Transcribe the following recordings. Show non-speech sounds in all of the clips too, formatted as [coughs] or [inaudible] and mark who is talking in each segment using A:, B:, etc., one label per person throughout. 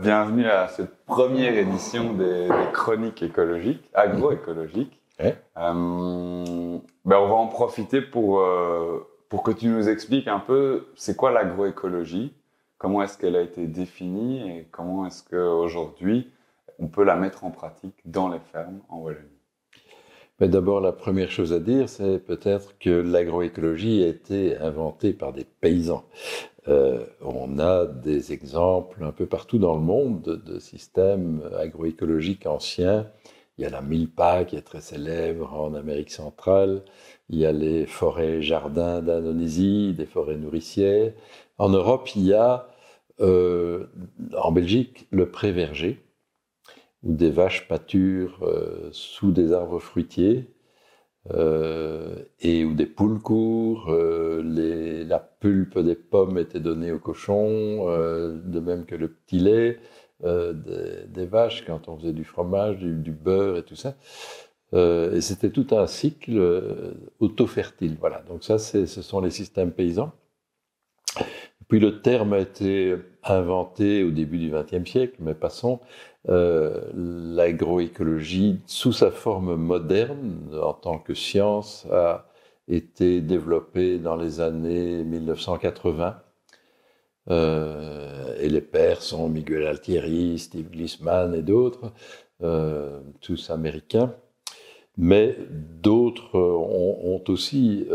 A: Bienvenue à cette première édition des, chroniques écologiques, agroécologiques. Euh, ben on va en profiter pour, euh, pour que tu nous expliques un peu c'est quoi l'agroécologie, comment est-ce qu'elle a été définie et comment est-ce qu'aujourd'hui on peut la mettre en pratique dans les fermes en Wallonie.
B: Mais d'abord, la première chose à dire, c'est peut-être que l'agroécologie a été inventée par des paysans. Euh, on a des exemples un peu partout dans le monde de, systèmes agroécologiques anciens. Il y a la milpa qui est très célèbre en Amérique centrale. Il y a les forêts jardins d'Indonésie, des forêts nourricières. En Europe, il y a euh, en Belgique le pré-verger, où des vaches pâturent euh, sous des arbres fruitiers. Et où des poules courent, les, la pulpe des pommes était donnée aux cochons, euh, de même que le petit lait des, vaches quand on faisait du fromage, du, beurre et tout ça. et c'était tout un cycle auto-fertile. Voilà, donc ça, ce sont les systèmes paysans. Puis le terme a été inventé au début du XXe siècle, mais passons. Euh, l'agroécologie, sous sa forme moderne, en tant que science, a été développée dans les années 1980. Euh, et les pères sont Miguel Altieri, Steve Glissman et d'autres, euh, tous américains. Mais d'autres ont, aussi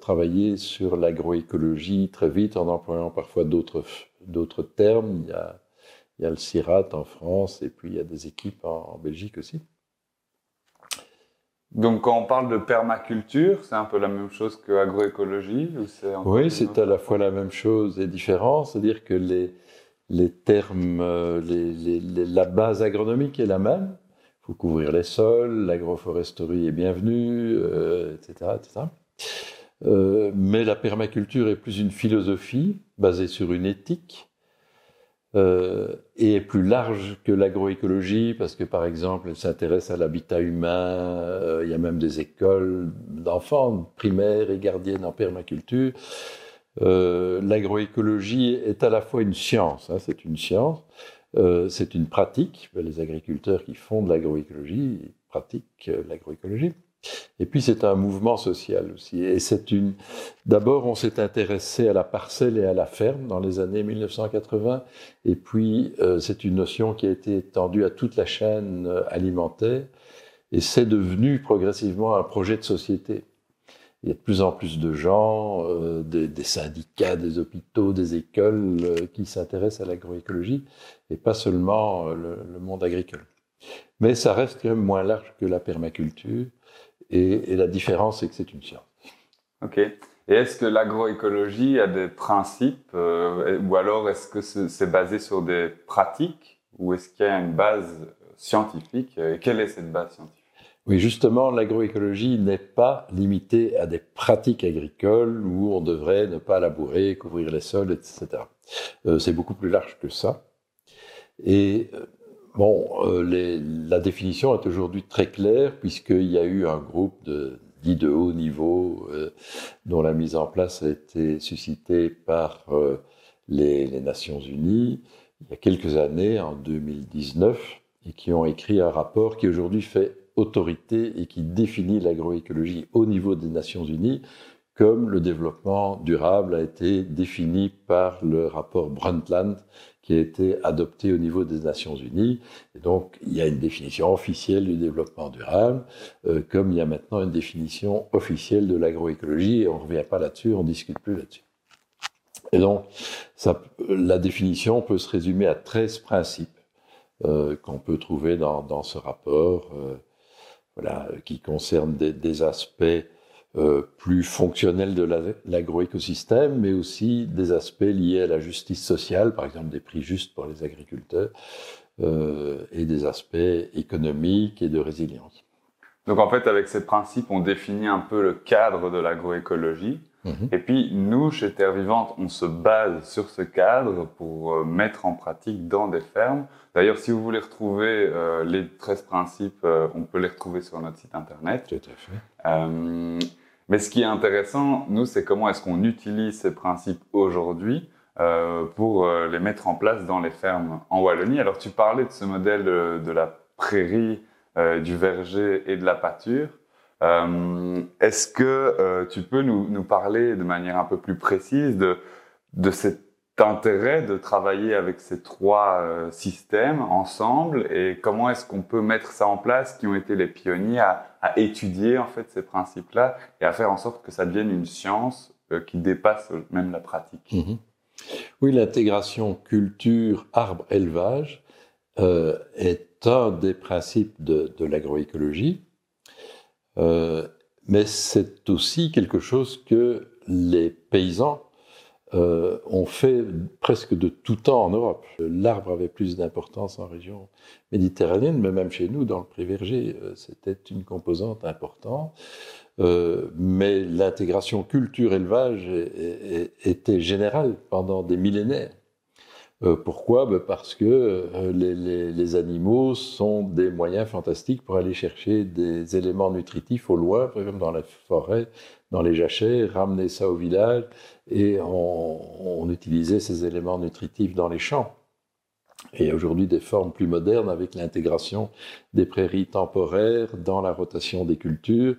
B: travaillé sur l'agroécologie très vite en employant parfois d'autres termes. Il y a il y a le CIRAT en France et puis il y a des équipes en, Belgique aussi.
A: Donc quand on parle de permaculture, c'est un peu la même chose que agroécologie
B: Oui, c'est à la fois la même chose et différent. C'est-à-dire que les, les termes, euh, les, la base agronomique est la même. Il faut couvrir les sols, l'agroforesterie est bienvenue, euh, etc. etc. Euh, mais la permaculture est plus une philosophie basée sur une éthique euh, et est plus large que l'agroécologie parce que par exemple elle s'intéresse à l'habitat humain, euh, il y a même des écoles d'enfants primaires et gardiennes en permaculture. Euh, l'agroécologie est à la fois une science, hein, c'est une science, c'est une pratique. Les agriculteurs qui font de l'agroécologie pratiquent l'agroécologie. Et puis c'est un mouvement social aussi. Et c'est une. D'abord, on s'est intéressé à la parcelle et à la ferme dans les années 1980. Et puis euh, c'est une notion qui a été étendue à toute la chaîne euh, alimentaire. Et c'est devenu progressivement un projet de société. Il y a de plus en plus de gens, euh, des, syndicats, des hôpitaux, des écoles qui s'intéressent à l'agroécologie et pas seulement le, le monde agricole. Mais ça reste quand même moins large que la permaculture. Et, la différence, c'est que c'est une science.
A: OK. Et est-ce que l'agroécologie a des principes, euh, ou alors est-ce que c'est basé sur des pratiques, ou est-ce qu'il y a une base scientifique Et quelle est cette base scientifique?
B: Oui, justement, l'agroécologie n'est pas limitée à des pratiques agricoles où on devrait ne pas labourer, couvrir les sols, etc. Euh, c'est beaucoup plus large que ça. Et euh, Bon, euh, la définition est aujourd'hui très claire puisqu'il y a eu un groupe dit de haut niveau euh, dont la mise en place a été suscitée par euh, les, Nations Unies il y a quelques années, en 2019, et qui ont écrit un rapport qui aujourd'hui fait autorité et qui définit l'agroécologie au niveau des Nations Unies comme le développement durable a été défini par le rapport Brundtland qui a été adopté au niveau des Nations Unies. Et donc, il y a une définition officielle du développement durable, euh, comme il y a maintenant une définition officielle de l'agroécologie, et on ne revient pas là-dessus, on ne discute plus là-dessus. Et donc, la définition peut se résumer à 13 principes euh, qu'on peut trouver dans, ce rapport, euh, voilà, qui concernent des aspects euh, plus fonctionnels de l'agroécosystème, mais aussi des aspects liés à la justice sociale, par exemple des prix justes pour les agriculteurs, euh, et des aspects économiques et de résilience.
A: Donc en fait, avec ces principes, on définit un peu le cadre de l'agroécologie. Mhm. Et puis nous, chez Terre Vivante, on se base sur ce cadre pour euh, mettre en pratique dans des fermes. D'ailleurs, si vous voulez retrouver les 13 principes, on peut les retrouver sur notre site internet.
B: Tout à fait.
A: Mais ce qui est intéressant, nous, c'est comment est-ce qu'on utilise ces principes aujourd'hui pour les mettre en place dans les fermes en Wallonie. Alors tu parlais de ce modèle de la prairie, du verger et de la pâture. Est-ce que tu peux nous, nous, parler de manière un peu plus précise de, de cet intérêt de travailler avec ces trois euh, systèmes ensemble et comment est-ce qu'on peut mettre ça en place qui ont été les pionniers à, étudier en fait ces principes-là et à faire en sorte que ça devienne une science euh, qui dépasse même la pratique.
B: Mhm. Oui, l'intégration culture, arbre, élevage euh, est un des principes de, de l'agroécologie, mais c'est aussi quelque chose que les paysans euh, on fait presque de tout temps en Europe. L'arbre avait plus d'importance en région méditerranéenne, mais même chez nous, dans le Préverger, euh, c'était une composante importante. Euh, mais l'intégration culture-élevage était générale pendant des millénaires. pourquoi? Ben Parce que les, animaux sont des moyens fantastiques pour aller chercher des éléments nutritifs au loin, par exemple dans la forêt, dans les jachères, ramener ça au village, et on, utilisait ces éléments nutritifs dans les champs. Et aujourd'hui des formes plus modernes avec l'intégration des prairies temporaires dans la rotation des cultures,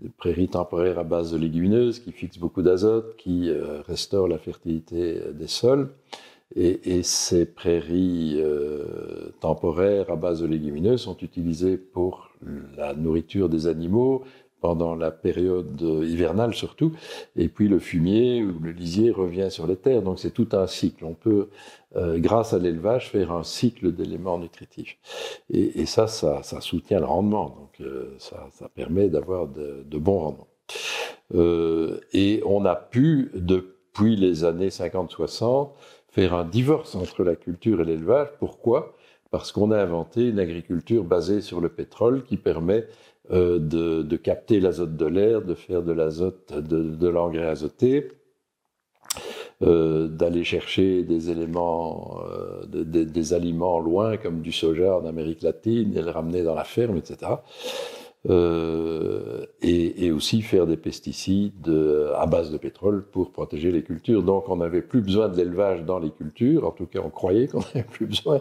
B: des prairies temporaires à base de légumineuses qui fixent beaucoup d'azote, qui euh, restaurent la fertilité des sols. Et, ces prairies euh, temporaires à base de légumineuses sont utilisées pour la nourriture des animaux, pendant la période hivernale surtout, et puis le fumier ou le lisier revient sur les terres. Donc c'est tout un cycle. On peut, euh, grâce à l'élevage, faire un cycle d'éléments nutritifs. Et, ça, ça, soutient le rendement. Donc euh, ça, permet d'avoir de, bons rendements. Euh, et on a pu, depuis les années 50-60, faire un divorce entre la culture et l'élevage. Pourquoi? Parce qu'on a inventé une agriculture basée sur le pétrole qui permet euh, de, capter l'azote de l'air, de faire de l'azote, de, l'engrais azoté, euh, d'aller chercher des éléments, euh, des aliments loin comme du soja en Amérique latine et le ramener dans la ferme, etc. et, aussi faire des pesticides à base de pétrole pour protéger les cultures. Donc on n'avait plus besoin de l'élevage dans les cultures, en tout cas on croyait qu'on [laughs] n'avait plus besoin,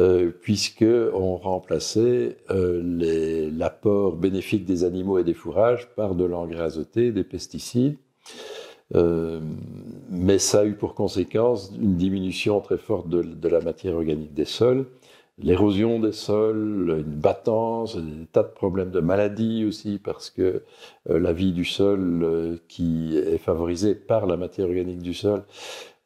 B: euh, puisqu'on remplaçait euh, l'apport bénéfique des animaux et des fourrages par de l'engrais azoté, des pesticides. Euh, mais ça a eu pour conséquence une diminution très forte de, la matière organique des sols, l'érosion des sols, une battance, des tas de problèmes de maladies aussi, parce que la vie du sol, qui est favorisée par la matière organique du sol,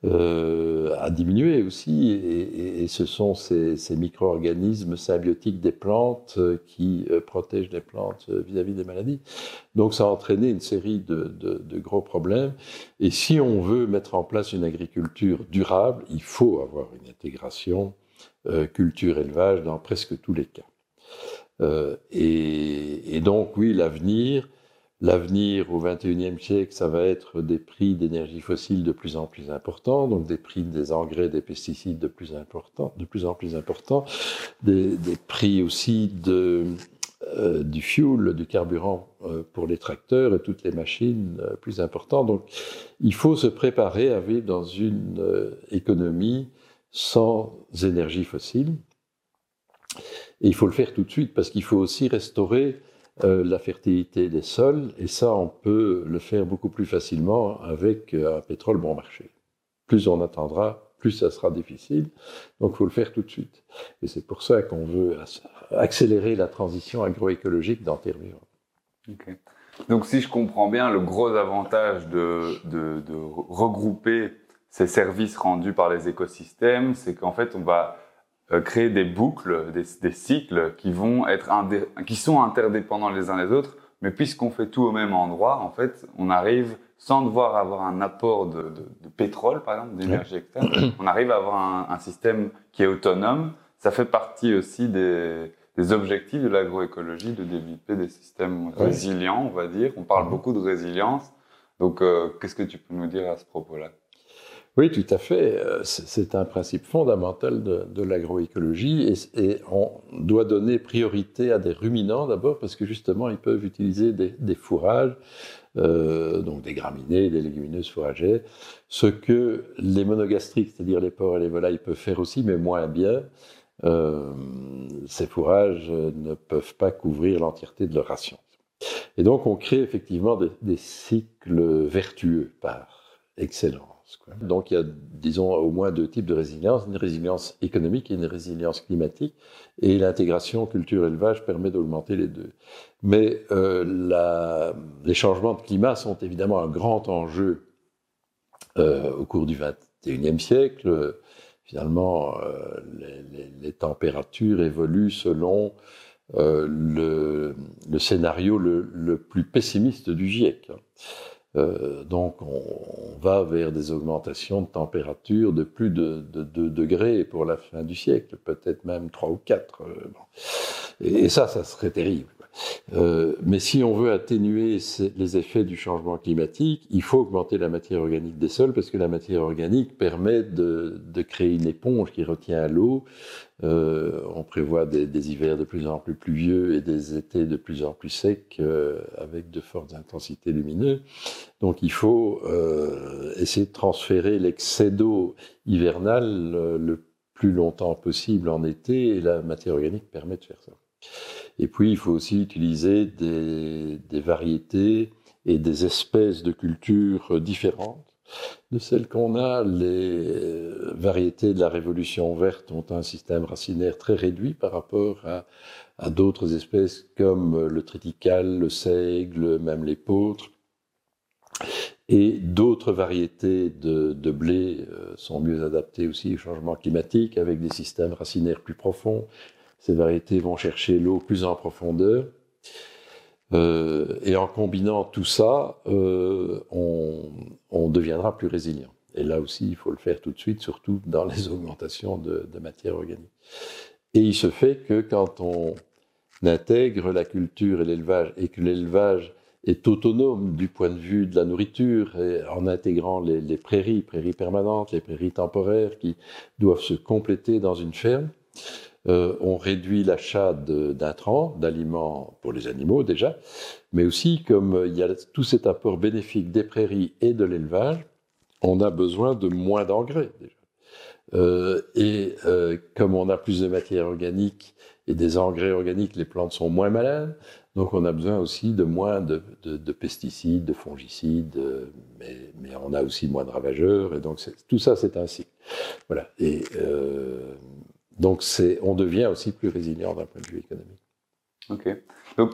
B: a diminué aussi, et, ce sont ces, micro-organismes symbiotiques des plantes euh, qui euh, protègent les plantes vis-à-vis des maladies. Donc ça a entraîné une série de, gros problèmes. Et si on veut mettre en place une agriculture durable, il faut avoir une intégration culture-élevage dans presque tous les cas. et, donc oui, l'avenir, L'avenir au XXIe siècle, ça va être des prix d'énergie fossile de plus en plus importants, donc des prix des engrais, des pesticides de plus, de plus en plus importants, des, prix aussi de, euh, du fuel, du carburant euh, pour les tracteurs et toutes les machines euh, plus importants. Donc il faut se préparer à vivre dans une économie sans énergie fossile. Et il faut le faire tout de suite parce qu'il faut aussi restaurer euh, la fertilité des sols, et ça, on peut le faire beaucoup plus facilement avec euh, un pétrole bon marché. Plus on attendra, plus ça sera difficile, donc il faut le faire tout de suite. Et c'est pour ça qu'on veut accélérer la transition agroécologique dans Terre
A: Donc si je comprends bien, le gros avantage de, de, de regrouper ces services rendus par les écosystèmes, c'est qu'en fait, on va euh, créer des boucles, des, des, cycles qui vont être qui sont interdépendants les uns les autres, mais puisqu'on fait tout au même endroit, en fait, on arrive sans devoir avoir un apport de, de, de pétrole, par exemple, d'énergie externe, [coughs] on arrive à avoir un, un, système qui est autonome. Ça fait partie aussi des, des objectifs de l'agroécologie de développer des systèmes résilients, on va dire. On parle beaucoup de résilience. Donc, euh, qu'est-ce que tu peux nous dire à ce propos-là?
B: Oui, tout à fait. Euh, c'est un principe fondamental de, l'agroécologie et, on doit donner priorité à des ruminants d'abord parce que justement ils peuvent utiliser des, fourrages donc des graminées, des légumineuses fourragères, ce que les monogastriques, c'est-à-dire les porcs et les volailles, peuvent faire aussi, mais moins bien. ces fourrages ne peuvent pas couvrir l'entièreté de leur ration. Et donc on crée effectivement des cycles vertueux par excellence. Donc il y a, disons, au moins deux types de résilience, une résilience économique et une résilience climatique, et l'intégration culture-élevage permet d'augmenter les deux. Mais euh, les changements de climat sont évidemment un grand enjeu euh, au cours du XXIe siècle. Finalement, euh, les, températures évoluent selon le, scénario le, plus pessimiste du GIEC. Euh, donc on, va vers des augmentations de température de plus de, 2 degrés pour la fin du siècle, peut-être même 3 ou 4. Euh, et, ça, ça serait terrible. Euh, mais si on veut atténuer les effets du changement climatique, il faut augmenter la matière organique des sols parce que la matière organique permet de, créer une éponge qui retient l'eau. Euh, on prévoit des, hivers de plus en plus pluvieux et des étés de plus en plus secs euh, avec de fortes intensités lumineuses. Donc il faut essayer de transférer l'excès d'eau hivernale le plus longtemps possible en été et la matière organique permet de faire ça. Et puis, il faut aussi utiliser des, variétés et des espèces de cultures différentes de celles qu'on a. Les variétés de la Révolution verte ont un système racinaire très réduit par rapport à, d'autres espèces comme le triticale, le seigle, même l'épeautre. Et d'autres variétés de, de, blé euh, sont mieux adaptées aussi au changement climatique, avec des systèmes racinaires plus profonds, ces variétés vont chercher l'eau plus en profondeur. Euh, et en combinant tout ça, euh, on, deviendra plus résilient. Et là aussi, il faut le faire tout de suite, surtout dans les [laughs] augmentations de, matière organique. Et il se fait que quand on intègre la culture et l'élevage, et que l'élevage est autonome du point de vue de la nourriture, en intégrant les, les prairies, prairies permanentes, les prairies temporaires qui doivent se compléter dans une ferme, euh, on réduit l'achat d'intrants, d'aliments pour les animaux déjà, mais aussi comme euh, il y a tout cet apport bénéfique des prairies et de l'élevage, on a besoin de moins d'engrais déjà. Euh, et comme on a plus de matière organique et des engrais organiques, les plantes sont moins malades, donc on a besoin aussi de moins de, pesticides, de fongicides, mais, on a aussi moins de ravageurs, et donc tout ça c'est un cycle. Voilà. Donc, on devient aussi plus résilient d'un point de vue économique.
A: Ok. Donc,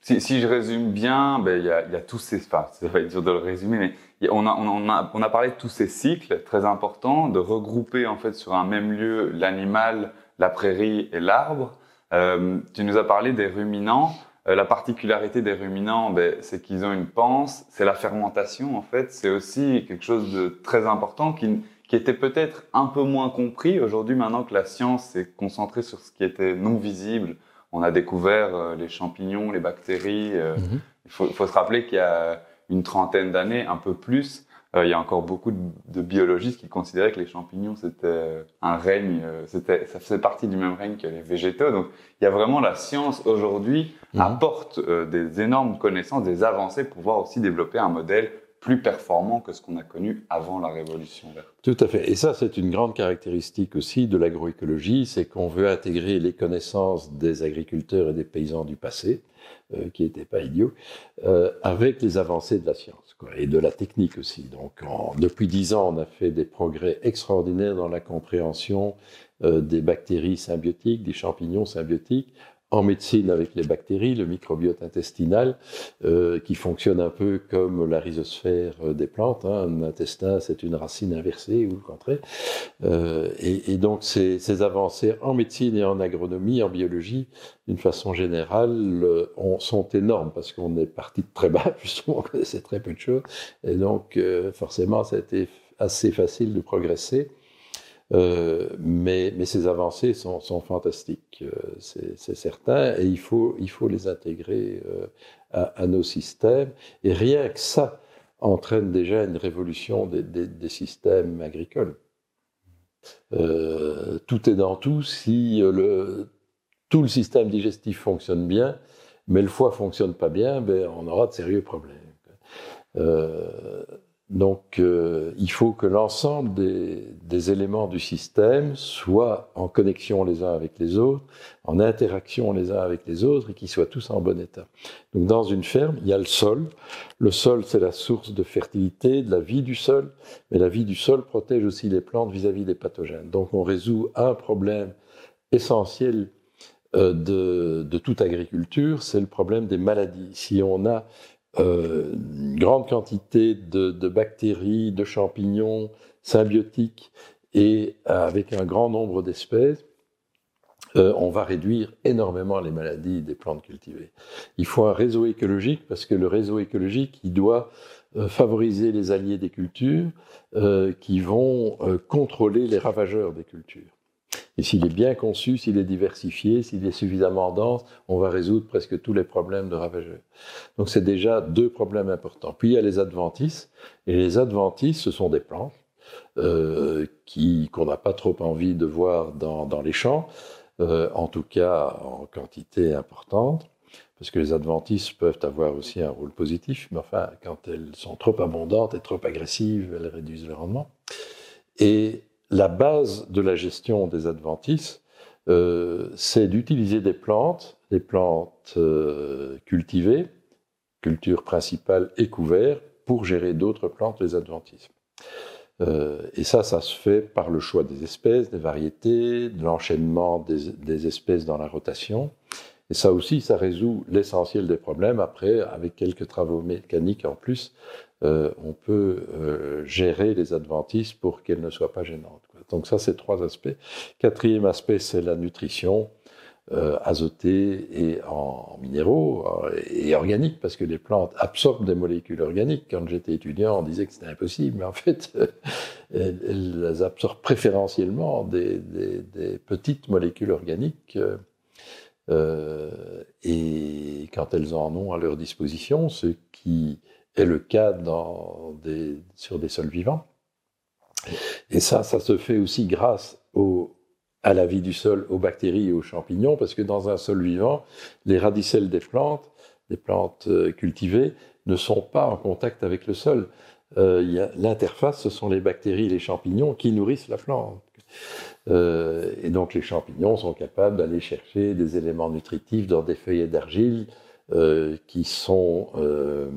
A: si, je résume bien, ben, il, y a, tous ces. Enfin, ça va être dur de le résumer, mais on a, on, a, on a parlé de tous ces cycles très importants, de regrouper en fait sur un même lieu l'animal, la prairie et l'arbre. Euh, tu nous as parlé des ruminants. Euh, la particularité des ruminants, ben, c'est qu'ils ont une panse, c'est la fermentation en fait. C'est aussi quelque chose de très important qui, qui était peut-être un peu moins compris. Aujourd'hui, maintenant que la science s'est concentrée sur ce qui était non visible, on a découvert euh, les champignons, les bactéries. Euh, mhm. Il faut, faut, se rappeler qu'il y a une trentaine d'années, un peu plus, euh, il y a encore beaucoup de, biologistes qui considéraient que les champignons c'était un règne, ça faisait partie du même règne que les végétaux. Donc il y a vraiment la science aujourd'hui mhm. apporte des énormes connaissances, des avancées pour pouvoir aussi développer un modèle plus performant que ce qu'on a connu avant la révolution verte.
B: Tout à fait. Et ça, c'est une grande caractéristique aussi de l'agroécologie, c'est qu'on veut intégrer les connaissances des agriculteurs et des paysans du passé, euh, qui n'étaient pas idiots, euh, avec les avancées de la science et de la technique aussi. Donc, depuis dix ans, on a fait des progrès extraordinaires dans la compréhension euh, des bactéries symbiotiques, des champignons symbiotiques, en médecine avec les bactéries, le microbiote intestinal, euh, qui fonctionne un peu comme la rhizosphère euh, des plantes. Hein. Un intestin, c'est une racine inversée ou le contraire. Euh, et, donc, ces, avancées en médecine et en agronomie, en biologie, d'une façon générale, sont énormes parce qu'on est parti de très bas, [laughs] justement, on connaissait très peu de choses. Et donc, forcément, ça a été assez facile de progresser. Euh, mais, ces avancées sont, fantastiques, euh, c'est certain, et il faut, les intégrer euh, à, nos systèmes. Et rien que ça entraîne déjà une révolution des, systèmes agricoles. tout est dans tout. Si tout le système digestif fonctionne bien, mais le foie fonctionne pas bien, ben, on aura de sérieux problèmes. Donc, euh, il faut que l'ensemble des, éléments du système soient en connexion les uns avec les autres, en interaction les uns avec les autres, et qu'ils soient tous en bon état. Donc, dans une ferme, il y a le sol. Le sol, c'est la source de fertilité, de la vie du sol, mais la vie du sol protège aussi les plantes vis-à-vis des pathogènes. Donc, on résout un problème essentiel euh, de, de toute agriculture, c'est le problème des maladies. Si on a euh, une grande quantité de, bactéries, de champignons symbiotiques et avec un grand nombre d'espèces, euh, on va réduire énormément les maladies des plantes cultivées. Il faut un réseau écologique parce que le réseau écologique, il doit euh, favoriser les alliés des cultures qui vont contrôler les ravageurs des cultures. Et s'il est bien conçu, s'il est diversifié, s'il est suffisamment dense, on va résoudre presque tous les problèmes de ravageurs. Donc c'est déjà deux problèmes importants. Puis il y a les adventices. Et les adventices, ce sont des plantes euh, qui, qu'on n'a pas trop envie de voir dans, dans les champs, euh, en tout cas en quantité importante parce que les adventices peuvent avoir aussi un rôle positif, mais enfin, quand elles sont trop abondantes et trop agressives, elles réduisent le rendement. Et la base de la gestion des adventices, euh, c'est d'utiliser des plantes, des plantes euh, cultivées, culture principale et couvert, pour gérer d'autres plantes, les adventices. Euh, et ça, ça se fait par le choix des espèces, des variétés, de l'enchaînement des, espèces dans la rotation. Et ça aussi, ça résout l'essentiel des problèmes. Après, avec quelques travaux mécaniques en plus, on peut gérer les adventices pour qu'elles ne soient pas gênantes. Donc ça, c'est trois aspects. Quatrième aspect, c'est la nutrition euh, azotée et en, minéraux et organique, parce que les plantes absorbent des molécules organiques. Quand j'étais étudiant, on disait que c'était impossible, mais en fait, [laughs] elles, absorbent préférentiellement des, petites molécules organiques. et quand elles en ont à leur disposition, ce qui est le cas sur des sols vivants. Et ça, ça se fait aussi grâce à la vie du sol, aux bactéries et aux champignons, parce que dans un sol vivant, les radicelles des plantes, des plantes euh, cultivées, ne sont pas en contact avec le sol. Euh, L'interface, ce sont les bactéries et les champignons qui nourrissent la plante. Euh, et donc les champignons sont capables d'aller chercher des éléments nutritifs dans des feuillets d'argile euh, qui sont euh,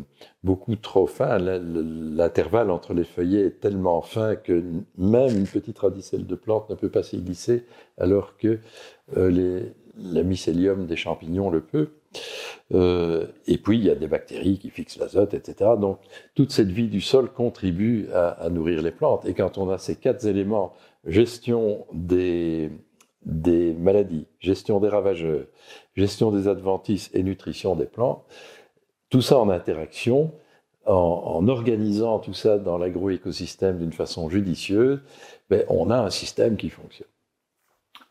B: beaucoup trop fins. L'intervalle entre les feuillets est tellement fin que même une petite radicelle de plante ne peut pas s'y glisser, alors que euh, le mycélium des champignons le peut. et puis, il y a des bactéries qui fixent l'azote, etc. Donc, toute cette vie du sol contribue à, nourrir les plantes. Et quand on a ces quatre éléments, gestion des, des maladies, gestion des ravageurs, gestion des adventices et nutrition des plantes, tout ça en interaction, en, organisant tout ça dans l'agroécosystème d'une façon judicieuse, ben, on a un système qui fonctionne.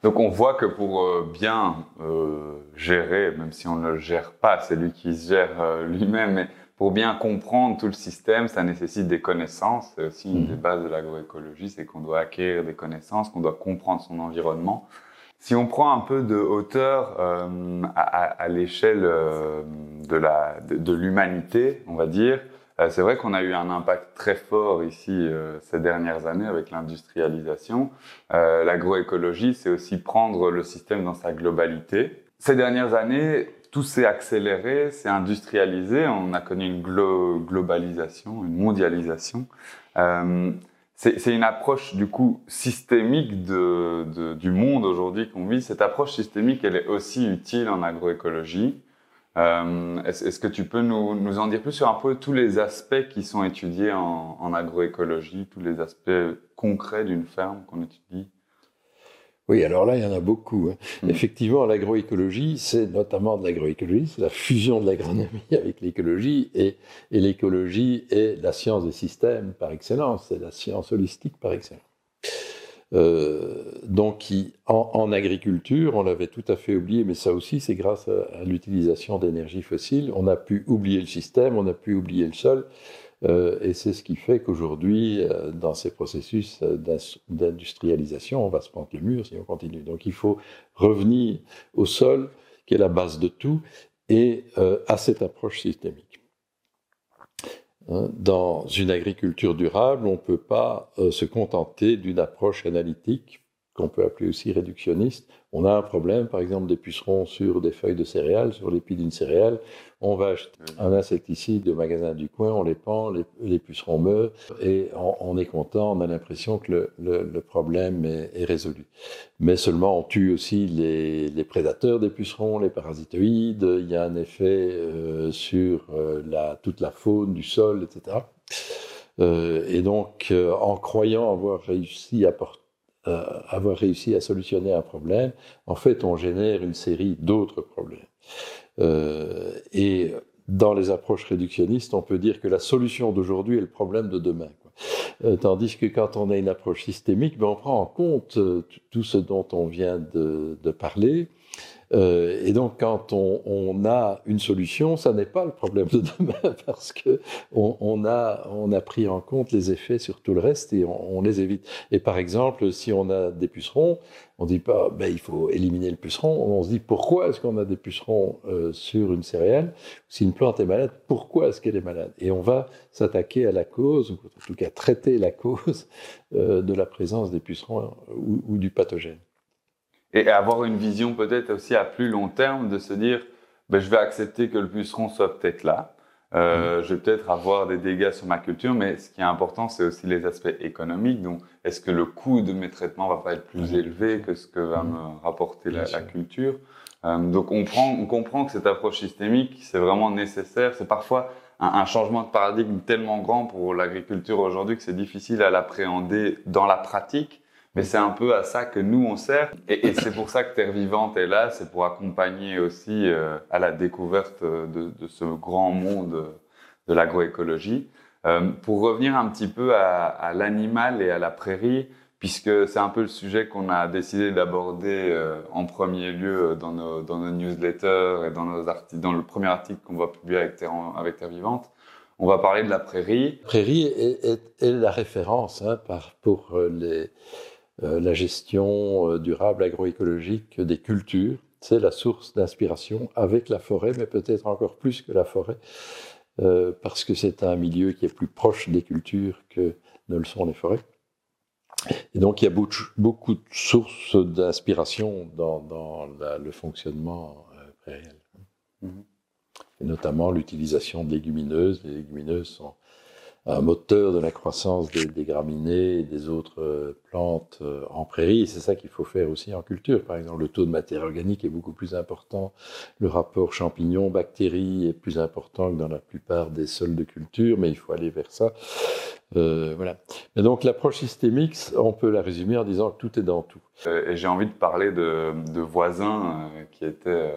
A: Donc on voit que pour euh, bien euh, gérer, même si on ne le gère pas, c'est lui qui se gère euh, lui-même, pour bien comprendre tout le système, ça nécessite des connaissances. C'est aussi une mmh. des bases de l'agroécologie, c'est qu'on doit acquérir des connaissances, qu'on doit comprendre son environnement. Si on prend un peu de hauteur euh, à, à l'échelle euh, de la de, l'humanité, on va dire, euh, c'est vrai qu'on a eu un impact très fort ici euh, ces dernières années avec l'industrialisation. Euh, l'agroécologie, c'est aussi prendre le système dans sa globalité. Ces dernières années, tout s'est accéléré, s'est industrialisé. On a connu une globalisation, une mondialisation. Euh, c'est une approche du coup systémique de, de du monde aujourd'hui qu'on vit. Cette approche systémique, elle est aussi utile en agroécologie. Euh, Est-ce est que tu peux nous, nous, en dire plus sur un peu tous les aspects qui sont étudiés en, en agroécologie, tous les aspects concrets d'une ferme qu'on étudie?
B: Oui, alors là, il y en a beaucoup. Hein. Mm. Effectivement, l'agroécologie, c'est notamment de l'agroécologie, c'est la fusion de l'agronomie [laughs] avec l'écologie, et, et l'écologie est la science des systèmes par excellence, c'est la science holistique par excellence. Euh, donc, en, en, agriculture, on l'avait tout à fait oublié, mais ça aussi, c'est grâce à, à l'utilisation d'énergie fossile. On a pu oublier le système, on a pu oublier le sol, et c'est ce qui fait qu'aujourd'hui, euh, dans ces processus euh, d'industrialisation, on va se prendre le mur si on continue. Donc il faut revenir au sol, qui est la base de tout, et à cette approche systémique. Hein, dans une agriculture durable, on ne peut pas se contenter d'une approche analytique qu'on peut appeler aussi réductionniste. On a un problème, par exemple, des pucerons sur des feuilles de céréales, sur l'épi d'une céréale. On va acheter un insecticide au magasin du coin, on les pend, les, pucerons meurent, et on, est content, on a l'impression que le, problème est, résolu. Mais seulement, on tue aussi les, prédateurs des pucerons, les parasitoïdes, il y a un effet euh, sur euh, toute la faune du sol, etc. Euh, et donc, en croyant avoir réussi à porter euh, avoir réussi à solutionner un problème, en fait, on génère une série d'autres problèmes. Euh, et dans les approches réductionnistes, on peut dire que la solution d'aujourd'hui est le problème de demain. Quoi. Euh, tandis que quand on a une approche systémique, ben on prend en compte tout ce dont on vient de, de parler, euh, et donc, quand on, a une solution, ça n'est pas le problème de demain [laughs] parce que on, a, on a pris en compte les effets sur tout le reste et on, les évite. Et par exemple, si on a des pucerons, on dit pas, ben, il faut éliminer le puceron. On se dit pourquoi est-ce qu'on a des pucerons euh, sur une céréale? Si une plante est malade, pourquoi est-ce qu'elle est malade? Et on va s'attaquer à la cause, ou en tout cas traiter la [laughs] cause euh, de la présence des pucerons ou du pathogène
A: et avoir une vision peut-être aussi à plus long terme de se dire ben, je vais accepter que le puceron soit peut-être là. Euh, mm-hmm. Je vais peut-être avoir des dégâts sur ma culture, mais ce qui est important, c'est aussi les aspects économiques. Donc, est-ce que le coût de mes traitements va pas être plus élevé que ce que va mm-hmm. me rapporter la, culture? Euh, Donc, on, prend, on comprend que cette approche systémique, c'est vraiment nécessaire. C'est parfois un, un, changement de paradigme tellement grand pour l'agriculture aujourd'hui que c'est difficile à l'appréhender dans la pratique. Mais c'est un peu à ça que nous on sert, et, et c'est pour ça que Terre Vivante est là, c'est pour accompagner aussi euh, à la découverte de, de, ce grand monde de l'agroécologie. Euh, pour revenir un petit peu à, à l'animal et à la prairie, puisque c'est un peu le sujet qu'on a décidé d'aborder euh, en premier lieu dans nos, dans nos newsletters et dans, nos dans le premier article qu'on va publier avec Terre, avec Terre Vivante. On va parler de la prairie.
B: Prairie est, est, est la référence hein, par, pour les, euh, la gestion euh, durable agroécologique des cultures. C'est la source d'inspiration avec la forêt, mais peut-être encore plus que la forêt, euh, parce que c'est un milieu qui est plus proche des cultures que ne le sont les forêts. Et donc il y a beaucoup de sources d'inspiration dans, le fonctionnement réel. Mm-hmm. Et notamment l'utilisation de légumineuses. Les légumineuses sont un moteur de la croissance des, graminées et des autres euh, plantes euh, en prairie. C'est ça qu'il faut faire aussi en culture. Par exemple, le taux de matière organique est beaucoup plus important. Le rapport champignon-bactéries est plus important que dans la plupart des sols de culture, mais il faut aller vers ça. Euh, voilà. Et donc l'approche systémique, on peut la résumer en disant que tout est dans tout.
A: Et j'ai envie de parler de, de voisins qui était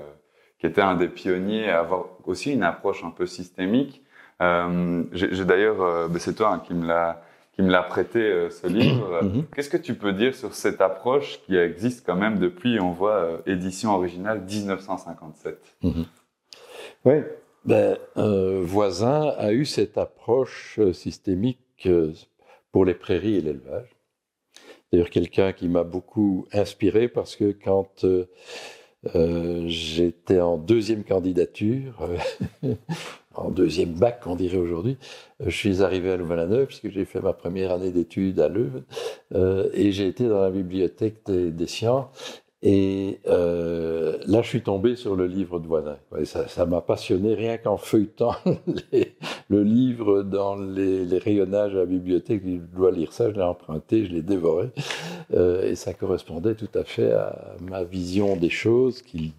A: qui était un des pionniers à avoir aussi une approche un peu systémique. Euh, J'ai d'ailleurs, euh, ben, c'est toi hein, qui me l'a qui me l'a prêté euh, ce [clears throat] livre. Mhm. Qu'est-ce que tu peux dire sur cette approche qui existe quand même depuis, on voit, édition originale 1957 mhm.
B: Oui, ben, Voisin a eu cette approche systémique pour les prairies et l'élevage. D'ailleurs, quelqu'un qui m'a beaucoup inspiré parce que quand j'étais en deuxième candidature, [laughs] en deuxième bac, on dirait aujourd'hui. Euh, je suis arrivé à Louvain-la-Neuve, puisque j'ai fait ma première année d'études à Leuven, euh, et j'ai été dans la bibliothèque des, sciences. Et euh, là, je suis tombé sur le livre de Voisin. ça m'a passionné rien qu'en feuilletant [laughs] le livre dans les, rayonnages à la bibliothèque. Je dois lire ça, je l'ai emprunté, je l'ai dévoré. et ça correspondait tout à fait à ma vision des choses, qui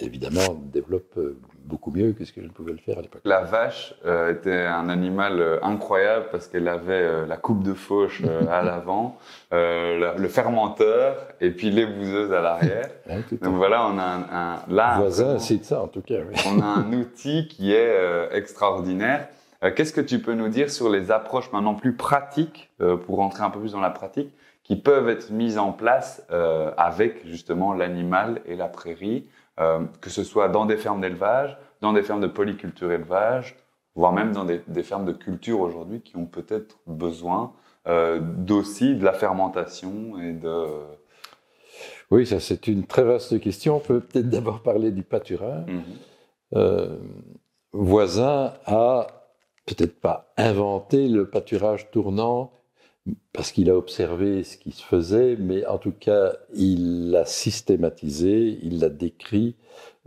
B: évidemment développe beaucoup mieux que ce que je ne pouvais le faire à l'époque.
A: La vache euh, était un animal euh, incroyable parce qu'elle avait euh, la coupe de fauche à [laughs] l'avant, le fermenteur et puis les bouseuses à l'arrière. [laughs] Donc voilà, on a un, un là
B: voisin c'est ça en tout cas.
A: on a un [laughs] outil qui est extraordinaire. Qu'est-ce que tu peux nous dire sur les approches maintenant plus pratiques pour rentrer un peu plus dans la pratique qui peuvent être mises en place avec justement l'animal et la prairie euh, que ce soit dans des fermes d'élevage, dans des fermes de polyculture élevage, voire même dans des, fermes de culture aujourd'hui qui ont peut-être besoin euh, d'aussi de la fermentation et de...
B: Oui, ça c'est une très vaste question. On peut peut-être d'abord parler du pâturage. Mhm. Euh, voisin a peut-être pas inventé le pâturage tournant, parce qu'il a observé ce qui se faisait, mais en tout cas, il l'a systématisé, il l'a décrit,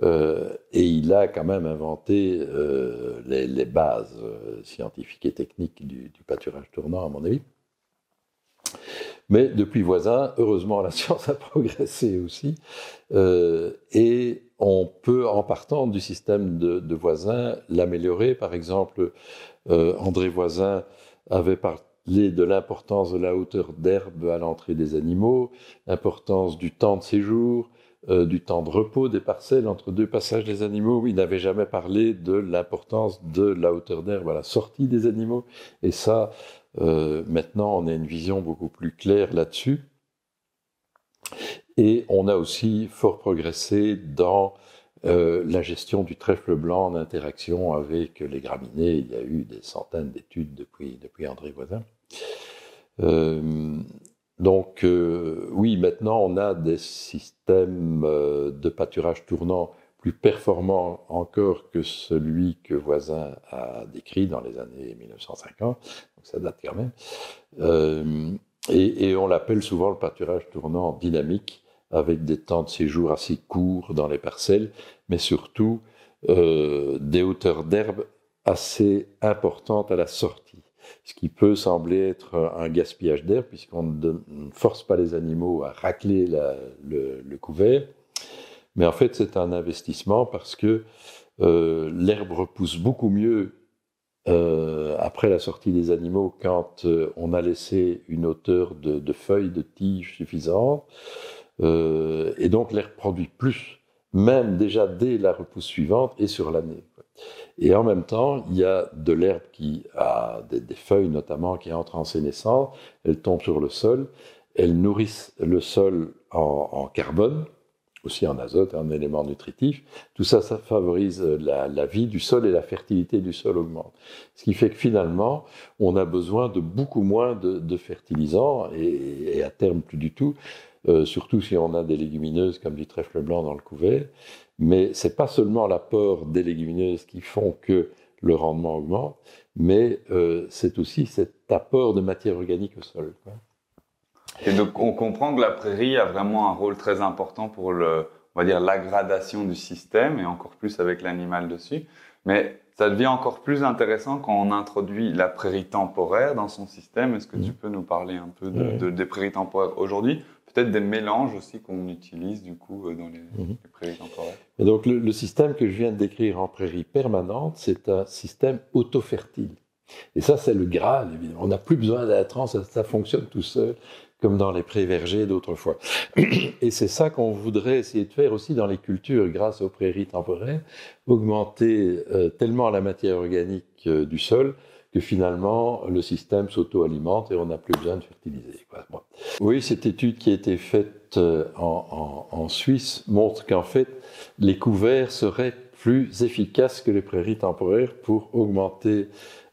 B: euh, et il a quand même inventé euh, les, bases euh, scientifiques et techniques du, pâturage tournant, à mon avis. Mais depuis Voisin, heureusement, la [laughs] science a progressé aussi, et on peut, en partant du système de, Voisin, l'améliorer. Par exemple, André Voisin avait parlé de l'importance de la hauteur d'herbe à l'entrée des animaux, l'importance du temps de séjour, euh, du temps de repos des parcelles entre deux passages des animaux. Il n'avait jamais parlé de l'importance de la hauteur d'herbe à la sortie des animaux. Et ça, euh, maintenant, on a une vision beaucoup plus claire là-dessus. Et on a aussi fort progressé dans euh, la gestion du trèfle blanc en interaction avec les graminées. Il y a eu des centaines d'études depuis, depuis André Voisin. Euh, donc euh, oui, maintenant on a des systèmes euh, de pâturage tournant plus performants encore que celui que Voisin a décrit dans les années 1950, donc ça date quand même. et, on l'appelle souvent le pâturage tournant dynamique, avec des temps de séjour assez courts dans les parcelles, mais surtout des hauteurs d'herbe assez importantes à la sortie ce qui peut sembler être un gaspillage d'air, puisqu'on ne force pas les animaux à racler le, couvert. Mais en fait, c'est un investissement parce que euh, l'herbe repousse beaucoup mieux euh, après la sortie des animaux quand euh, on a laissé une hauteur de, de feuilles, de tiges suffisante. et donc l'herbe produit plus, même déjà dès la repousse suivante et sur l'année. Et en même temps, il y a de l'herbe qui a des, feuilles notamment qui entrent en sénescence, elles tombent sur le sol, elles nourrissent le sol en, carbone, aussi en azote, en éléments nutritifs. Tout ça, ça favorise la, vie du sol et la fertilité du sol augmente. Ce qui fait que finalement, on a besoin de beaucoup moins de, fertilisants et, à terme plus du tout, euh, surtout si on a des légumineuses comme du trèfle blanc dans le couvert. Mais ce n'est pas seulement l'apport des légumineuses qui font que le rendement augmente, mais euh, c'est aussi cet apport de matière organique au sol.
A: Et donc on comprend que la prairie a vraiment un rôle très important pour le, on va dire l'aggradation du système et encore plus avec l'animal dessus. Mais ça devient encore plus intéressant quand on introduit la prairie temporaire dans son système. Est-ce que tu mmh. peux nous parler un peu de, des prairies temporaires aujourd'hui? Peut-être des mélanges aussi qu'on utilise du coup euh, dans les, mhm. prairies temporaires.
B: Et donc le, système que je viens de décrire en prairie permanente, c'est un système auto-fertile. Et ça, c'est le Graal, évidemment. On n'a plus besoin d'intrants, ça, ça, fonctionne tout seul, comme dans les prés vergers d'autrefois. [clears throat] Et c'est ça qu'on voudrait essayer de faire aussi dans les cultures grâce aux prairies temporaires, augmenter euh, tellement la matière organique euh, du sol que finalement le système s'auto-alimente et on n'a plus besoin de fertiliser. Oui, cette étude qui a été faite euh, en, en, en Suisse montre qu'en fait les couverts seraient plus efficaces que les prairies temporaires pour augmenter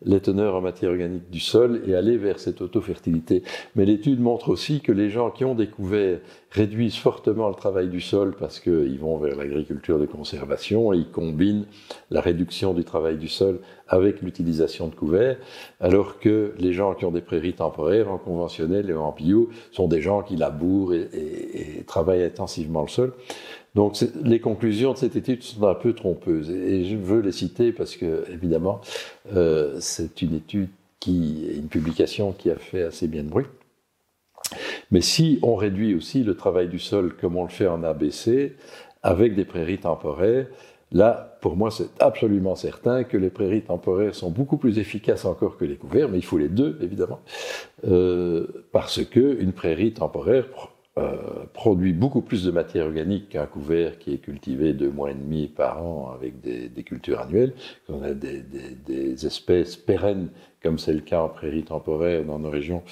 B: les teneurs en matière organique du sol et aller vers cette auto-fertilité. Mais l'étude montre aussi que les gens qui ont découvert réduisent fortement le travail du sol parce qu'ils vont vers l'agriculture de conservation et ils combinent la réduction du travail du sol avec l'utilisation de couverts, alors que les gens qui ont des prairies temporaires en conventionnel et en bio sont des gens qui labourent et travaillent intensivement le sol. Donc les conclusions de cette étude sont un peu trompeuses et je veux les citer parce que évidemment euh, c'est une étude qui une publication qui a fait assez bien de bruit. Mais si on réduit aussi le travail du sol comme on le fait en ABC avec des prairies temporaires, là pour moi c'est absolument certain que les prairies temporaires sont beaucoup plus efficaces encore que les couverts, mais il faut les deux évidemment, euh, parce que une prairie temporaire euh, produit beaucoup plus de matière organique qu'un couvert qui est cultivé deux mois et demi par an avec des, cultures annuelles. On a des, espèces pérennes, comme c'est le cas en prairie temporaire dans nos régions.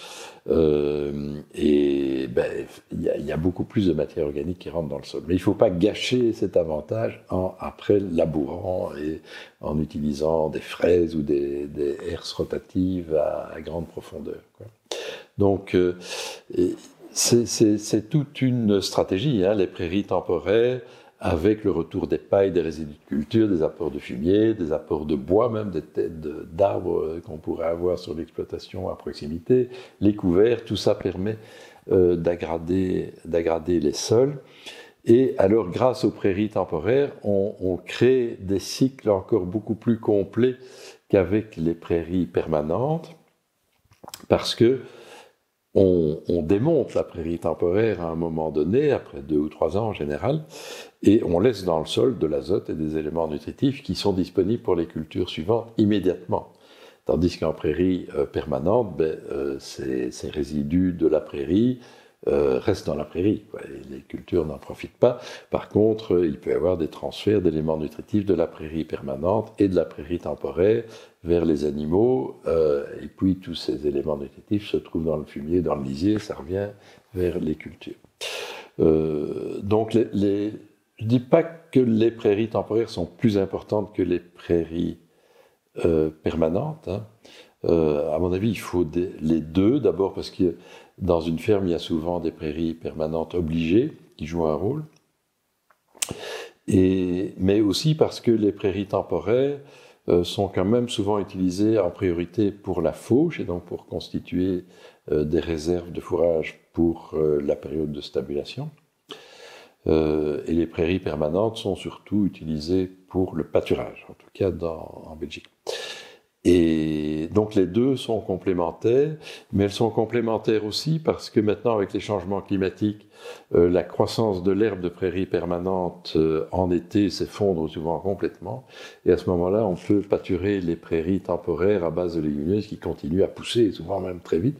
B: Euh, et ben, il y, a beaucoup plus de matière organique qui rentre dans le sol. Mais il ne faut pas gâcher cet avantage en après labourant et en utilisant des fraises ou des, herses rotatives à, grande profondeur. Donc, euh, c'est toute une stratégie, hein, les prairies temporaires avec le retour des pailles, des résidus de culture, des apports de fumier, des apports de bois, même des têtes d'arbres euh, qu'on pourrait avoir sur l'exploitation à proximité, les couverts, tout ça permet euh, d'aggrader les sols. Et alors, grâce aux prairies temporaires, on, on, crée des cycles encore beaucoup plus complets qu'avec les prairies permanentes, parce que on, démonte la prairie temporaire à un moment donné, après deux ou trois ans en général, et on laisse dans le sol de l'azote et des éléments nutritifs qui sont disponibles pour les cultures suivantes immédiatement. Tandis qu'en prairie euh, permanente, ben, euh, ces, résidus de la prairie euh, restent dans la prairie. les cultures n'en profitent pas. Par contre, il peut y avoir des transferts d'éléments nutritifs de la prairie permanente et de la prairie temporaire vers les animaux, euh, et puis tous ces éléments nutritifs se trouvent dans le fumier, dans le lisier, ça revient vers les cultures. Euh, donc, je ne dis pas que les prairies temporaires sont plus importantes que les prairies euh, permanentes. Hein. à mon avis, il faut les deux. D'abord parce que dans une ferme, il y a souvent des prairies permanentes obligées qui jouent un rôle. Et, mais aussi parce que les prairies temporaires sont quand même souvent utilisés en priorité pour la fauche et donc pour constituer euh, des réserves de fourrage pour euh, la période de stabulation. et les prairies permanentes sont surtout utilisées pour le pâturage, en tout cas en Belgique. Et donc les deux sont complémentaires, mais elles sont complémentaires aussi parce que maintenant avec les changements climatiques, euh, la croissance de l'herbe de prairie permanente euh, en été s'effondre souvent complètement. Et à ce moment-là, on peut pâturer les prairies temporaires à base de légumineuses qui continuent à pousser, souvent même très vite.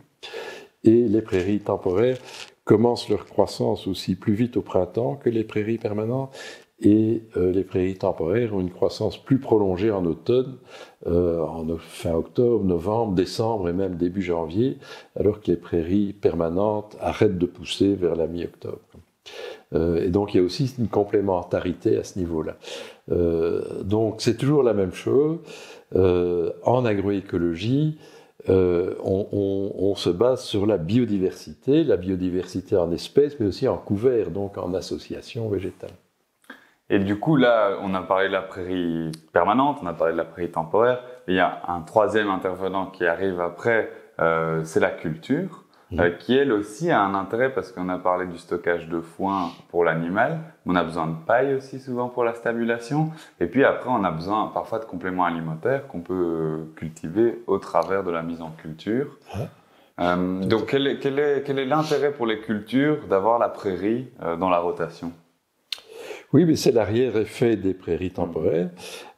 B: Et les prairies temporaires commencent leur croissance aussi plus vite au printemps que les prairies permanentes et euh, les prairies temporaires ont une croissance plus prolongée en automne, euh, en fin octobre, novembre, décembre et même début janvier, alors que les prairies permanentes arrêtent de pousser vers la mi-octobre. Euh, et donc il y a aussi une complémentarité à ce niveau-là. donc c'est toujours la même chose. en agroécologie, on, on, se base sur la biodiversité, la biodiversité en espèces, mais aussi en couvert, donc en association végétale.
A: Et du coup, là, on a parlé de la prairie permanente, on a parlé de la prairie temporaire. il y a un troisième intervenant qui arrive après, euh, c'est la culture, mmh. euh, qui elle aussi a un intérêt parce qu'on a parlé du stockage de foin pour l'animal, on a besoin de paille aussi souvent pour la stabulation. Et puis après, on a besoin parfois de compléments alimentaires qu'on peut euh, cultiver au travers de la mise en culture. donc, quel est, quel est, quel est l'intérêt pour les cultures d'avoir la prairie dans la rotation?
B: Oui, mais c'est l'arrière-effet des prairies temporaires.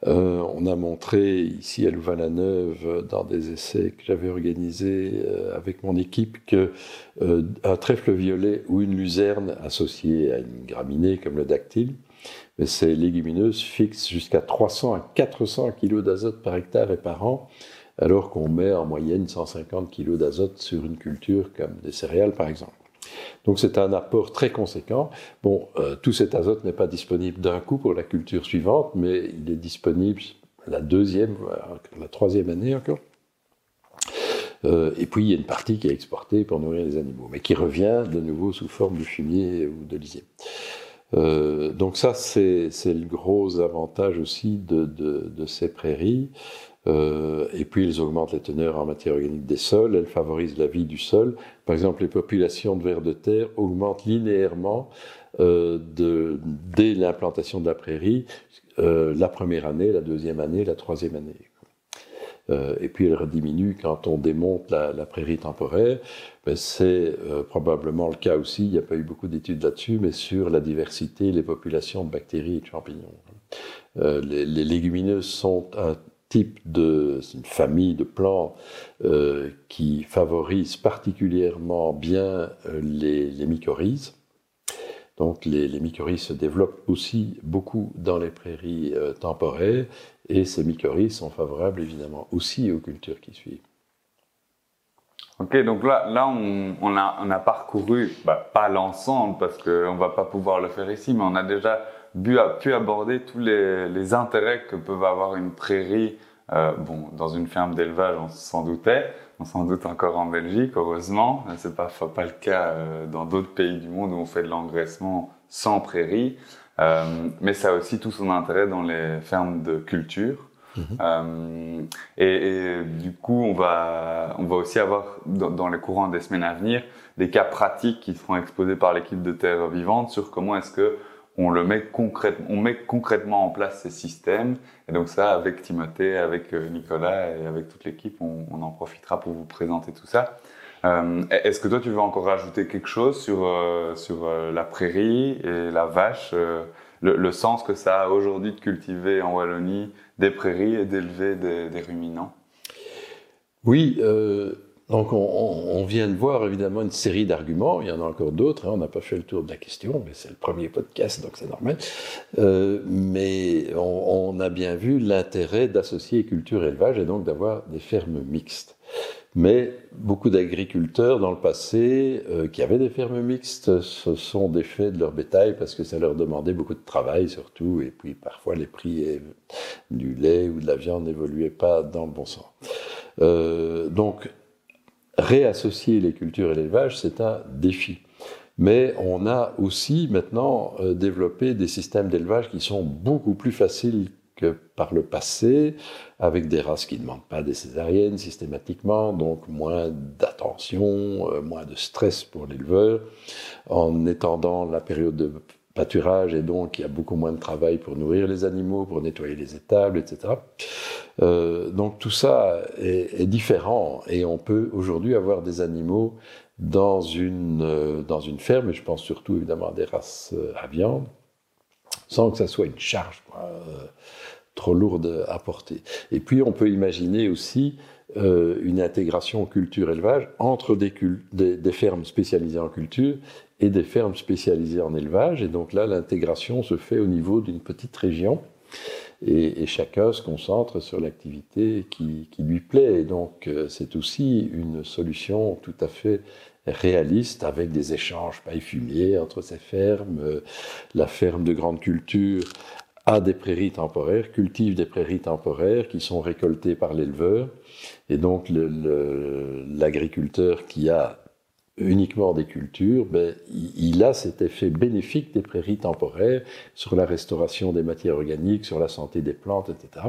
B: Euh, on a montré ici à Louvain-la-Neuve, dans des essais que j'avais organisés euh, avec mon équipe, que euh, trèfle violet ou une luzerne associée à une graminée comme le dactyle, mais ces légumineuses fixent jusqu'à 300 à 400 kg d'azote par hectare et par an, alors qu'on met en moyenne 150 kg d'azote sur une culture comme des céréales par exemple. Donc c'est un apport très conséquent. Bon, euh, tout cet azote n'est pas disponible d'un coup pour la culture suivante, mais il est disponible la deuxième, la troisième année encore. Euh, et puis il y a une partie qui est exportée pour nourrir les animaux, mais qui revient de nouveau sous forme de fumier ou de lisier. Euh, donc ça, c'est le gros avantage aussi de ces prairies. Euh, et puis, elles augmentent les teneurs en matière organique des sols, elles favorisent la vie du sol. Par exemple, les populations de vers de terre augmentent linéairement euh, dès l'implantation de la prairie, euh, la première année, la deuxième année, la troisième année. Et puis, elles diminuent quand on démonte la, prairie temporaire. Ben, c'est probablement le cas aussi, il n'y a pas eu beaucoup d'études là-dessus, mais sur la diversité, les populations de bactéries et de champignons. Les, les légumineuses sont un type de, une famille de plantes euh, qui favorise particulièrement bien euh, les, mycorhizes. Donc les, mycorhizes se développent aussi beaucoup dans les prairies euh, temporaires et ces mycorhizes sont favorables évidemment aussi aux cultures qui suivent.
A: Ok, donc là, là on, on, a, on a, parcouru, bah, pas l'ensemble parce qu'on ne va pas pouvoir le faire ici, mais on a déjà pu aborder tous les, les, intérêts que peuvent avoir une prairie. Euh, bon, dans une ferme d'élevage, on s'en doutait, on s'en doute encore en Belgique, heureusement. C'est pas pas le cas euh, dans d'autres pays du monde où on fait de l'engraissement sans prairie. mais ça a aussi tout son intérêt dans les fermes de culture. Mhm. et, du coup, on va, on va aussi avoir dans, dans les courants des semaines à venir des cas pratiques qui seront exposés par l'équipe de Terre Vivante sur comment est-ce que on le met concrètement, on met concrètement en place ces systèmes. Et donc ça, avec Timothée, avec euh, Nicolas et avec toute l'équipe, on, en profitera pour vous présenter tout ça. Euh, est-ce que toi, tu veux encore rajouter quelque chose sur, euh, sur la prairie et la vache, le, sens que ça a aujourd'hui de cultiver en Wallonie des prairies et d'élever des, des, ruminants?
B: Oui, donc on, vient de voir évidemment une série d'arguments, il y en a encore d'autres, hein. on n'a pas fait le tour de la question, mais c'est le premier podcast, donc c'est normal. Euh, mais on, a bien vu l'intérêt d'associer culture et élevage et donc d'avoir des fermes mixtes. Mais beaucoup d'agriculteurs dans le passé euh, qui avaient des fermes mixtes se sont défaits de leur bétail parce que ça leur demandait beaucoup de travail surtout, et puis parfois les prix du lait ou de la viande n'évoluaient pas dans le bon sens. Euh, donc réassocier les cultures et l'élevage, c'est un défi. Mais on a aussi maintenant euh, développé des systèmes d'élevage qui sont beaucoup plus faciles que par le passé, avec des races qui ne demandent pas des césariennes systématiquement, donc moins d'attention, euh, moins de stress pour l'éleveur, en étendant la période de pâturage et donc il y a beaucoup moins de travail pour nourrir les animaux, pour nettoyer les étables, etc. Euh, donc tout ça est, différent et on peut aujourd'hui avoir des animaux dans une, euh, dans une ferme, et je pense surtout évidemment à des races euh, à viande, sans que ça soit une charge trop lourde à porter. Et puis on peut imaginer aussi une intégration culture-élevage entre des, des, des, fermes spécialisées en culture et des fermes spécialisées en élevage. Et donc là, l'intégration se fait au niveau d'une petite région. Et, chacun se concentre sur l'activité qui, lui plaît. Et donc, euh, c'est aussi une solution tout à fait réaliste avec des échanges paille fumier entre ces fermes. Euh, la ferme de grande culture a des prairies temporaires, cultive des prairies temporaires qui sont récoltées par l'éleveur. Et donc, l'agriculteur qui a uniquement des cultures, ben, il a cet effet bénéfique des prairies temporaires sur la restauration des matières organiques, sur la santé des plantes, etc.,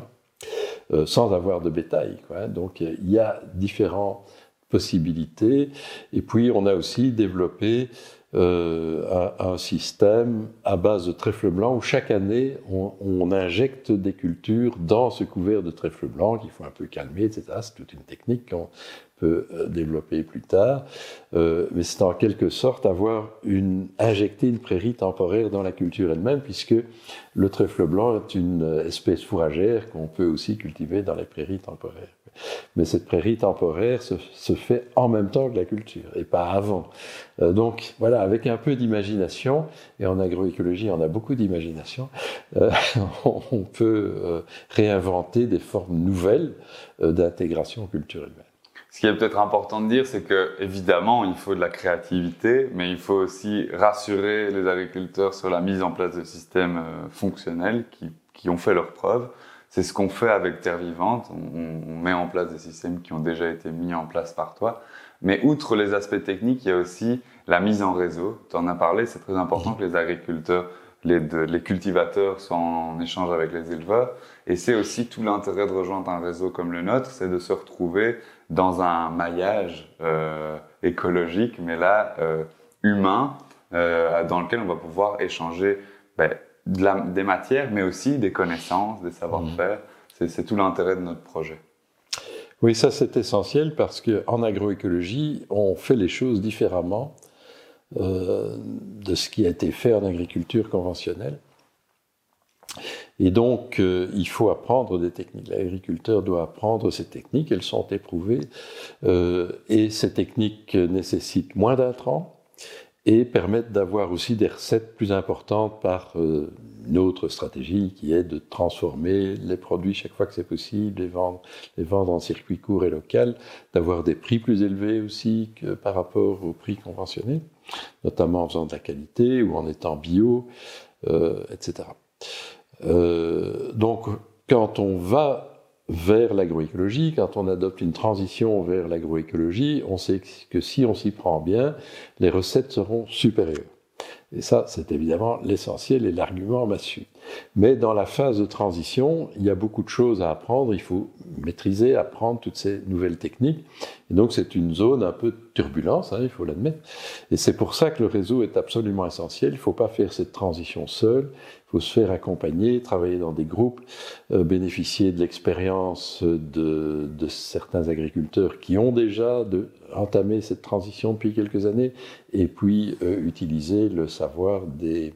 B: euh, sans avoir de bétail. Quoi. Donc il y a différentes possibilités. Et puis on a aussi développé euh, un, système à base de trèfle blanc où chaque année on, injecte des cultures dans ce couvert de trèfle blanc qu'il faut un peu calmer, etc. C'est toute une technique qu'on peut euh, développer plus tard, euh, mais c'est en quelque sorte avoir une, injecter une prairie temporaire dans la culture elle-même, puisque le trèfle blanc est une espèce fourragère qu'on peut aussi cultiver dans les prairies temporaires. Mais cette prairie temporaire se, fait en même temps que la culture, et pas avant. Euh, donc voilà, avec un peu d'imagination, et en agroécologie on a beaucoup d'imagination, euh, [laughs] on peut euh, réinventer des formes nouvelles d'intégration culturelle.
A: Ce qui est peut-être important de dire, c'est que évidemment, il faut de la créativité, mais il faut aussi rassurer les agriculteurs sur la mise en place de systèmes fonctionnels qui, qui ont fait leurs preuves. C'est ce qu'on fait avec Terre Vivante. On, met en place des systèmes qui ont déjà été mis en place par toi. Mais outre les aspects techniques, il y a aussi la mise en réseau. Tu en as parlé, c'est très important que les agriculteurs, les, les cultivateurs soient en échange avec les éleveurs. Et c'est aussi tout l'intérêt de rejoindre un réseau comme le nôtre, c'est de se retrouver dans un maillage euh, écologique, mais là euh, humain, euh, dans lequel on va pouvoir échanger ben, de la, des matières, mais aussi des connaissances, des savoir-faire. Mmh. C'est tout l'intérêt de notre projet.
B: Oui, ça c'est essentiel parce qu'en agroécologie, on fait les choses différemment euh, de ce qui a été fait en agriculture conventionnelle. Et donc, euh, il faut apprendre des techniques. L'agriculteur doit apprendre ces techniques, elles sont éprouvées, euh, et ces techniques nécessitent moins d'intrants et permettent d'avoir aussi des recettes plus importantes par euh, une autre stratégie qui est de transformer les produits chaque fois que c'est possible, les vendre, les vendre en circuit court et local, d'avoir des prix plus élevés aussi par rapport aux prix conventionnels, notamment en faisant de la qualité ou en étant bio, etc. Euh, donc, quand on va vers l'agroécologie, quand on adopte une transition vers l'agroécologie, on sait que si on s'y prend bien, les recettes seront supérieures. Et ça, c'est évidemment l'essentiel et l'argument massu. Mais dans la phase de transition, il y a beaucoup de choses à apprendre. Il faut maîtriser, apprendre toutes ces nouvelles techniques. Et donc, c'est une zone un peu de turbulence, hein, il faut l'admettre. Et c'est pour ça que le réseau est absolument essentiel. Il ne faut pas faire cette transition seul. Il faut se faire accompagner, travailler dans des groupes, euh, bénéficier de l'expérience de, de, certains agriculteurs qui ont déjà de, entamé cette transition depuis quelques années, et puis euh, utiliser le savoir des,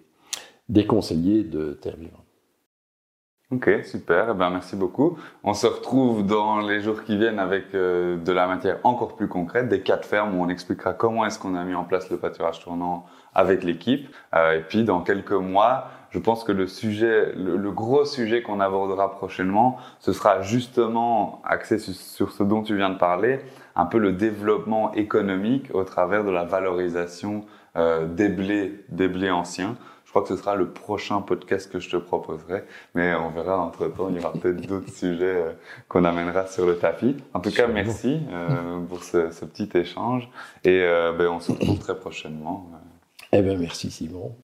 B: des conseillers de terre vivante.
A: Ok, super. Eh ben, merci beaucoup. On se retrouve dans les jours qui viennent avec euh, de la matière encore plus concrète, des cas de ferme où on expliquera comment est-ce qu'on a mis en place le pâturage tournant avec l'équipe. Euh, et puis, dans quelques mois, je pense que le sujet, le, gros sujet qu'on abordera prochainement, ce sera justement axé sur, ce dont tu viens de parler, un peu le développement économique au travers de la valorisation euh, des blés, des blés anciens. Je crois que ce sera le prochain podcast que je te proposerai, mais on verra entre temps, il y aura peut-être d'autres [laughs] sujets euh, qu'on amènera sur le tapis. En tout cas, merci euh, pour ce, ce, petit échange et ben, on se retrouve très prochainement.
B: Eh bien, merci Simon.